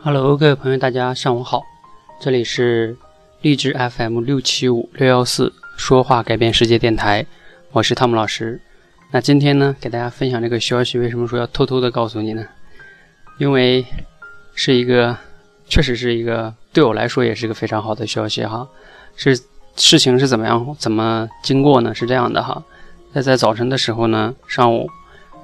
Hello，各位朋友，大家上午好，这里是励志 FM 六七五六幺四说话改变世界电台，我是汤姆老师。那今天呢，给大家分享这个消息，为什么说要偷偷的告诉你呢？因为是一个，确实是一个对我来说也是一个非常好的消息哈。是事情是怎么样，怎么经过呢？是这样的哈，在在早晨的时候呢，上午。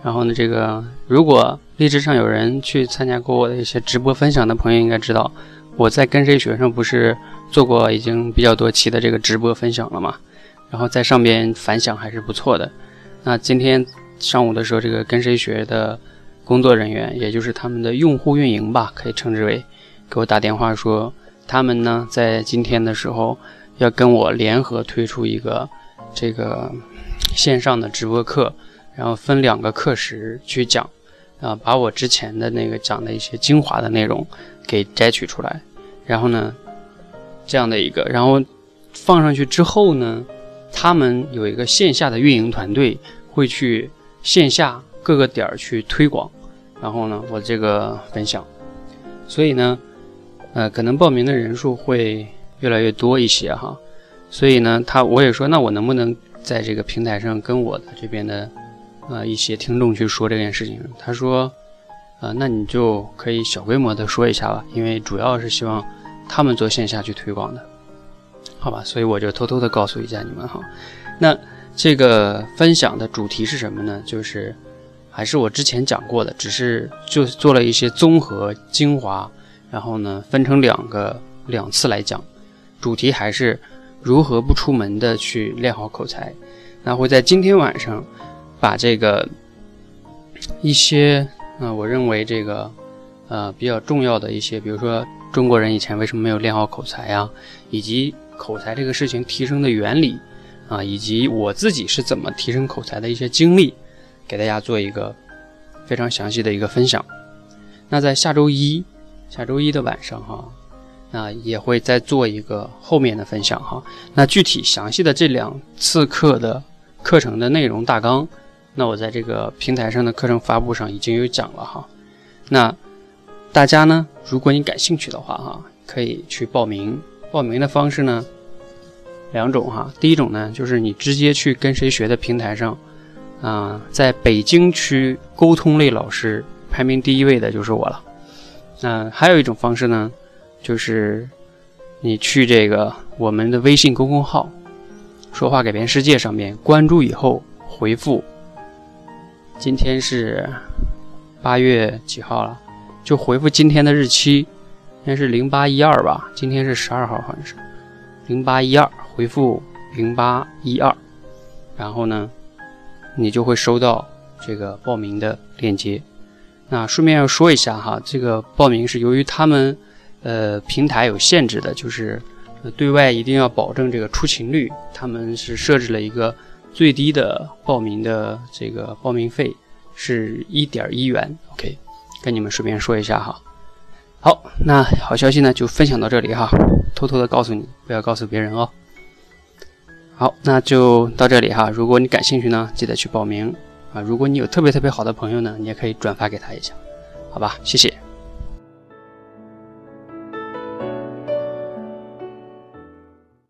然后呢，这个如果荔枝上有人去参加过我的一些直播分享的朋友，应该知道我在跟谁学上不是做过已经比较多期的这个直播分享了嘛？然后在上边反响还是不错的。那今天上午的时候，这个跟谁学的工作人员，也就是他们的用户运营吧，可以称之为，给我打电话说，他们呢在今天的时候要跟我联合推出一个这个线上的直播课。然后分两个课时去讲，啊，把我之前的那个讲的一些精华的内容给摘取出来，然后呢，这样的一个，然后放上去之后呢，他们有一个线下的运营团队会去线下各个点儿去推广，然后呢，我这个分享，所以呢，呃，可能报名的人数会越来越多一些哈，所以呢，他我也说，那我能不能在这个平台上跟我的这边的。呃，一些听众去说这件事情，他说，啊，那你就可以小规模的说一下吧，因为主要是希望他们做线下去推广的，好吧？所以我就偷偷的告诉一下你们哈。那这个分享的主题是什么呢？就是还是我之前讲过的，只是就做了一些综合精华，然后呢分成两个两次来讲，主题还是如何不出门的去练好口才。那会在今天晚上。把这个一些，嗯，我认为这个，呃，比较重要的一些，比如说中国人以前为什么没有练好口才呀，以及口才这个事情提升的原理，啊，以及我自己是怎么提升口才的一些经历，给大家做一个非常详细的一个分享。那在下周一，下周一的晚上哈，那也会再做一个后面的分享哈。那具体详细的这两次课的课程的内容大纲。那我在这个平台上的课程发布上已经有讲了哈，那大家呢，如果你感兴趣的话哈，可以去报名。报名的方式呢，两种哈。第一种呢，就是你直接去跟谁学的平台上，啊，在北京区沟通类老师排名第一位的就是我了。那还有一种方式呢，就是你去这个我们的微信公众号“说话改变世界”上面关注以后回复。今天是八月几号了？就回复今天的日期，应该是零八一二吧。今天是十二号，好像是零八一二。回复零八一二，然后呢，你就会收到这个报名的链接。那顺便要说一下哈，这个报名是由于他们呃平台有限制的，就是对外一定要保证这个出勤率，他们是设置了一个。最低的报名的这个报名费是一点一元，OK，跟你们顺便说一下哈。好，那好消息呢就分享到这里哈，偷偷的告诉你，不要告诉别人哦。好，那就到这里哈。如果你感兴趣呢，记得去报名啊。如果你有特别特别好的朋友呢，你也可以转发给他一下，好吧？谢谢。